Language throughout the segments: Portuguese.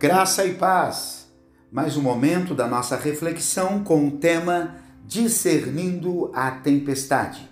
Graça e paz. Mais um momento da nossa reflexão com o tema Discernindo a Tempestade.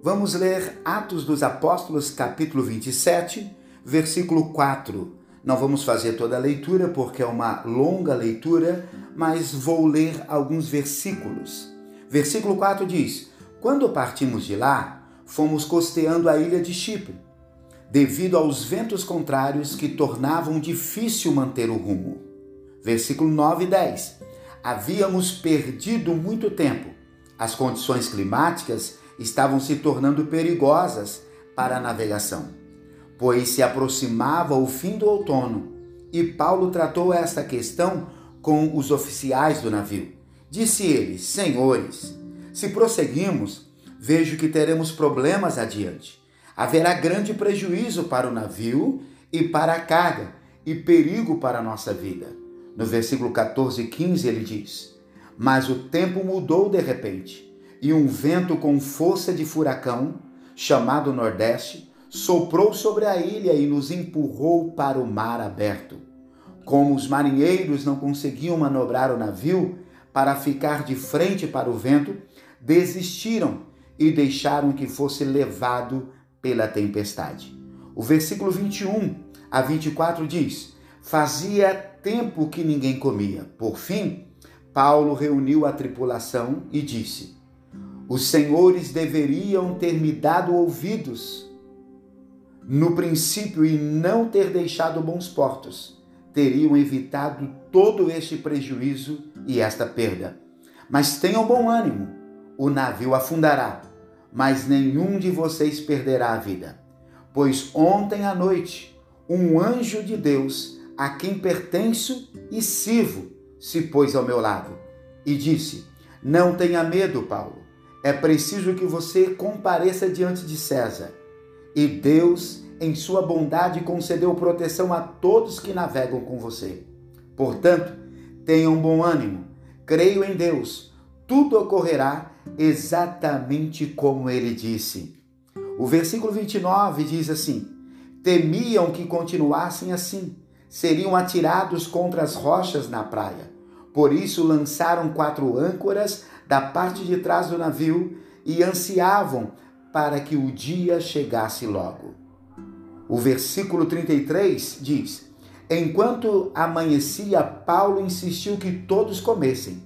Vamos ler Atos dos Apóstolos, capítulo 27, versículo 4. Não vamos fazer toda a leitura porque é uma longa leitura, mas vou ler alguns versículos. Versículo 4 diz: Quando partimos de lá, fomos costeando a ilha de Chipre devido aos ventos contrários que tornavam difícil manter o rumo. Versículo 9 e 10. Havíamos perdido muito tempo. As condições climáticas estavam se tornando perigosas para a navegação, pois se aproximava o fim do outono e Paulo tratou esta questão com os oficiais do navio. Disse ele: Senhores, se prosseguimos, vejo que teremos problemas adiante haverá grande prejuízo para o navio e para a carga, e perigo para a nossa vida. No versículo 14 e 15 ele diz: Mas o tempo mudou de repente, e um vento com força de furacão, chamado Nordeste, soprou sobre a ilha e nos empurrou para o mar aberto. Como os marinheiros não conseguiam manobrar o navio para ficar de frente para o vento, desistiram e deixaram que fosse levado pela tempestade. O versículo 21 a 24 diz: Fazia tempo que ninguém comia. Por fim, Paulo reuniu a tripulação e disse: Os senhores deveriam ter me dado ouvidos no princípio e não ter deixado bons portos. Teriam evitado todo este prejuízo e esta perda. Mas tenham bom ânimo, o navio afundará mas nenhum de vocês perderá a vida. Pois ontem à noite, um anjo de Deus, a quem pertenço e sirvo, se pôs ao meu lado e disse: Não tenha medo, Paulo. É preciso que você compareça diante de César. E Deus, em sua bondade, concedeu proteção a todos que navegam com você. Portanto, tenham bom ânimo. Creio em Deus tudo ocorrerá exatamente como ele disse. O versículo 29 diz assim: Temiam que continuassem assim, seriam atirados contra as rochas na praia. Por isso lançaram quatro âncoras da parte de trás do navio e ansiavam para que o dia chegasse logo. O versículo 33 diz: Enquanto amanhecia, Paulo insistiu que todos comessem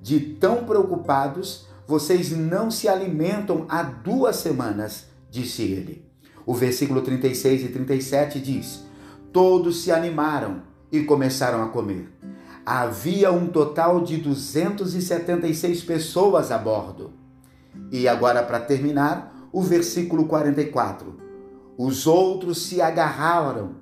de tão preocupados, vocês não se alimentam há duas semanas, disse ele. O versículo 36 e 37 diz: Todos se animaram e começaram a comer. Havia um total de 276 pessoas a bordo. E agora, para terminar, o versículo 44. Os outros se agarraram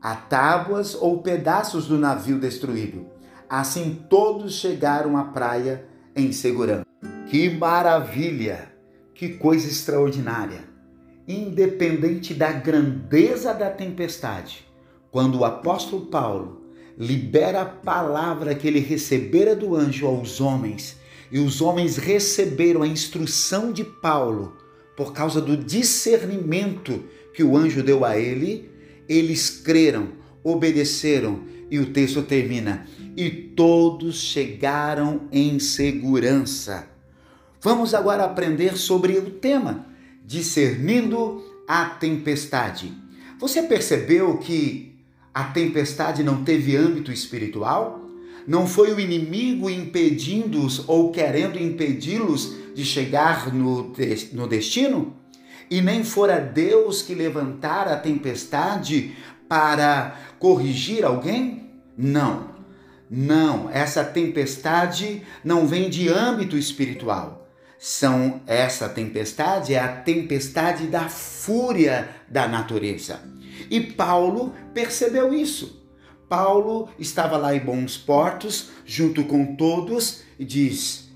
a tábuas ou pedaços do navio destruído Assim todos chegaram à praia em segurança. Que maravilha! Que coisa extraordinária! Independente da grandeza da tempestade, quando o apóstolo Paulo libera a palavra que ele recebera do anjo aos homens, e os homens receberam a instrução de Paulo por causa do discernimento que o anjo deu a ele, eles creram, obedeceram, e o texto termina: e todos chegaram em segurança. Vamos agora aprender sobre o tema discernindo a tempestade. Você percebeu que a tempestade não teve âmbito espiritual? Não foi o inimigo impedindo-os ou querendo impedi-los de chegar no, no destino? E nem fora Deus que levantara a tempestade para corrigir alguém? Não. Não, essa tempestade não vem de âmbito espiritual. São essa tempestade é a tempestade da fúria da natureza. E Paulo percebeu isso. Paulo estava lá em bons portos, junto com todos, e diz: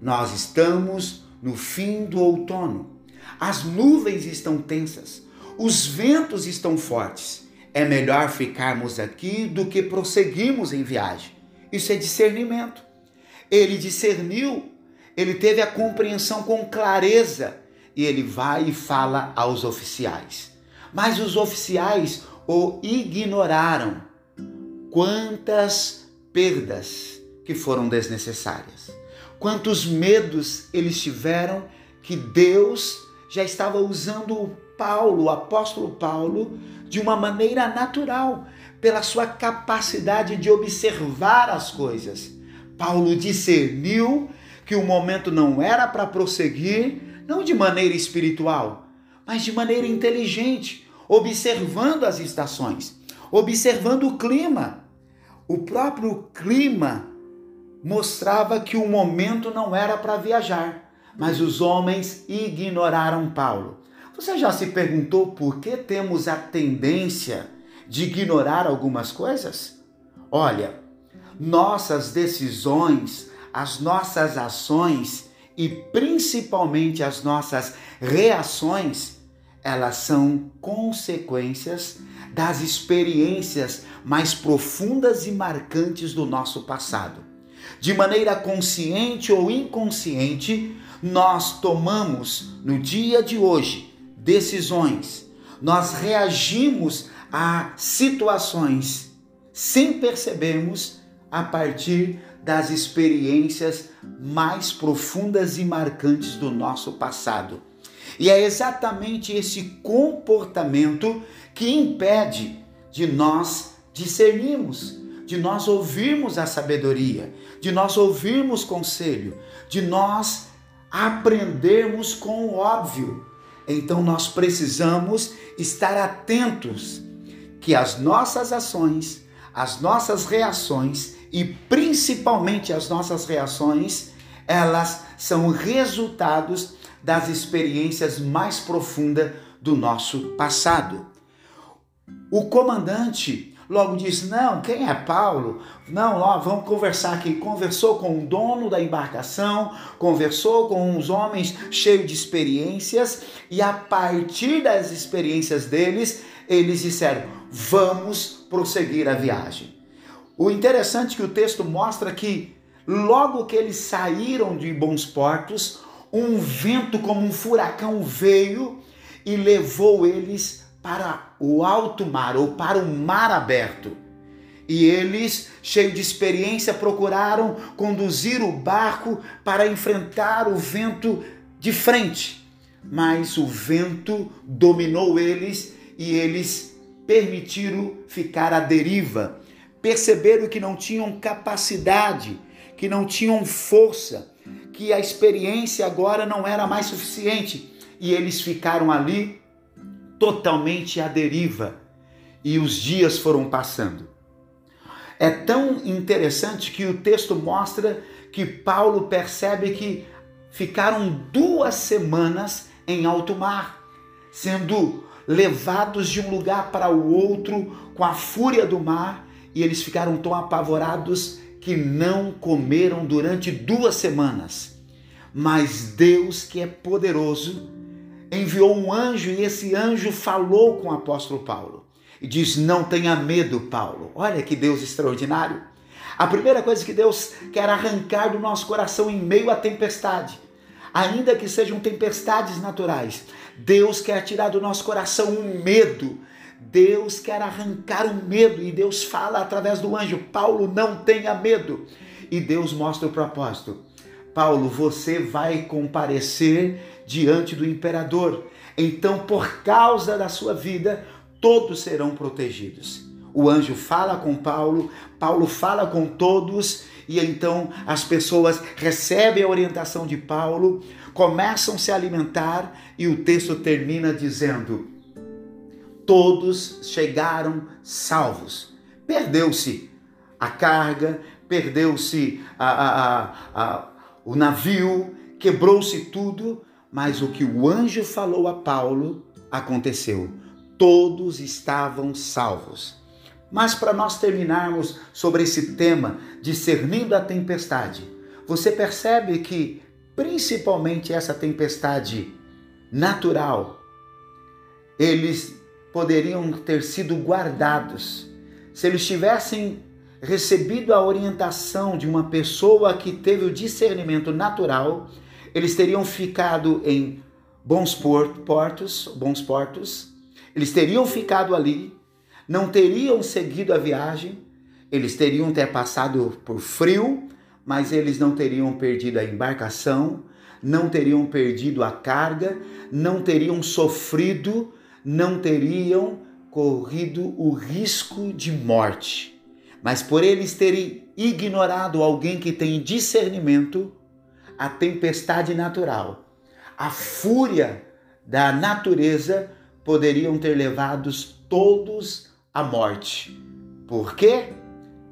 Nós estamos no fim do outono. As nuvens estão tensas, os ventos estão fortes. É melhor ficarmos aqui do que prosseguirmos em viagem. Isso é discernimento. Ele discerniu, ele teve a compreensão com clareza e ele vai e fala aos oficiais. Mas os oficiais o ignoraram. quantas perdas que foram desnecessárias, quantos medos eles tiveram que Deus já estava usando o Paulo, o apóstolo Paulo, de uma maneira natural, pela sua capacidade de observar as coisas. Paulo discerniu que o momento não era para prosseguir, não de maneira espiritual, mas de maneira inteligente, observando as estações, observando o clima. O próprio clima mostrava que o momento não era para viajar, mas os homens ignoraram Paulo. Você já se perguntou por que temos a tendência de ignorar algumas coisas? Olha, nossas decisões, as nossas ações e principalmente as nossas reações, elas são consequências das experiências mais profundas e marcantes do nosso passado. De maneira consciente ou inconsciente, nós tomamos no dia de hoje decisões, nós reagimos a situações sem percebermos a partir das experiências mais profundas e marcantes do nosso passado. E é exatamente esse comportamento que impede de nós discernirmos, de nós ouvirmos a sabedoria, de nós ouvirmos conselho, de nós aprendermos com o óbvio. Então nós precisamos estar atentos que as nossas ações, as nossas reações e principalmente as nossas reações, elas são resultados das experiências mais profundas do nosso passado. O comandante logo disse: Não, quem é Paulo? Não, ó, vamos conversar aqui. Conversou com o dono da embarcação, conversou com uns homens cheios de experiências, e a partir das experiências deles, eles disseram: Vamos prosseguir a viagem. O interessante é que o texto mostra que logo que eles saíram de bons portos, um vento como um furacão veio e levou eles para o alto mar ou para o mar aberto. E eles, cheios de experiência, procuraram conduzir o barco para enfrentar o vento de frente. Mas o vento dominou eles e eles permitiram ficar à deriva perceberam que não tinham capacidade, que não tinham força, que a experiência agora não era mais suficiente e eles ficaram ali totalmente à deriva e os dias foram passando. É tão interessante que o texto mostra que Paulo percebe que ficaram duas semanas em alto mar, sendo levados de um lugar para o outro com a fúria do mar e eles ficaram tão apavorados que não comeram durante duas semanas. Mas Deus, que é poderoso, enviou um anjo e esse anjo falou com o apóstolo Paulo e diz: Não tenha medo, Paulo. Olha que Deus extraordinário. A primeira coisa que Deus quer arrancar do nosso coração em meio à tempestade, ainda que sejam tempestades naturais, Deus quer tirar do nosso coração um medo Deus quer arrancar o medo e Deus fala através do anjo: Paulo, não tenha medo. E Deus mostra o propósito. Paulo, você vai comparecer diante do imperador. Então, por causa da sua vida, todos serão protegidos. O anjo fala com Paulo, Paulo fala com todos, e então as pessoas recebem a orientação de Paulo, começam a se alimentar, e o texto termina dizendo: todos chegaram salvos. Perdeu-se a carga, perdeu-se a, a, a, o navio, quebrou-se tudo, mas o que o anjo falou a Paulo aconteceu. Todos estavam salvos. Mas para nós terminarmos sobre esse tema, discernindo a tempestade, você percebe que principalmente essa tempestade natural, eles poderiam ter sido guardados se eles tivessem recebido a orientação de uma pessoa que teve o discernimento natural, eles teriam ficado em bons portos, bons portos, eles teriam ficado ali, não teriam seguido a viagem Eles teriam ter passado por frio, mas eles não teriam perdido a embarcação, não teriam perdido a carga, não teriam sofrido, não teriam corrido o risco de morte. Mas por eles terem ignorado alguém que tem discernimento, a tempestade natural, a fúria da natureza poderiam ter levados todos à morte. Por quê?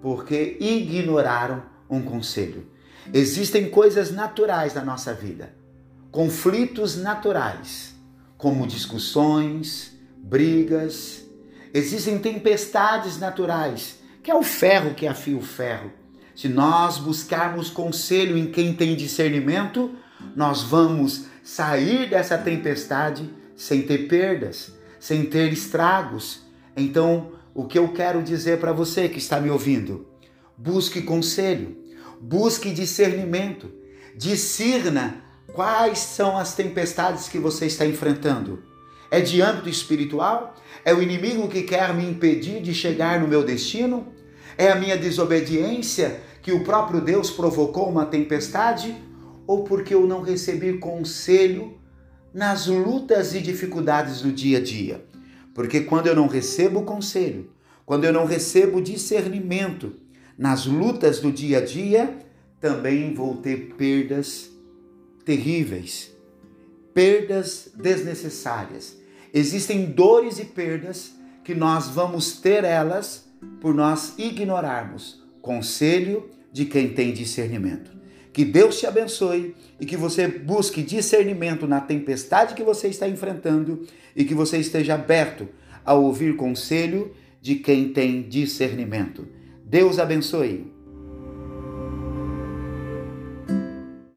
Porque ignoraram um conselho. Existem coisas naturais na nossa vida, conflitos naturais, como discussões, brigas. Existem tempestades naturais, que é o ferro que afia o ferro. Se nós buscarmos conselho em quem tem discernimento, nós vamos sair dessa tempestade sem ter perdas, sem ter estragos. Então, o que eu quero dizer para você que está me ouvindo? Busque conselho, busque discernimento, discirna quais são as tempestades que você está enfrentando. É de âmbito espiritual? É o inimigo que quer me impedir de chegar no meu destino? É a minha desobediência que o próprio Deus provocou uma tempestade? Ou porque eu não recebi conselho nas lutas e dificuldades do dia a dia? Porque quando eu não recebo conselho, quando eu não recebo discernimento nas lutas do dia a dia, também vou ter perdas terríveis, perdas desnecessárias. Existem dores e perdas que nós vamos ter elas por nós ignorarmos conselho de quem tem discernimento. Que Deus te abençoe e que você busque discernimento na tempestade que você está enfrentando e que você esteja aberto a ouvir conselho de quem tem discernimento. Deus abençoe.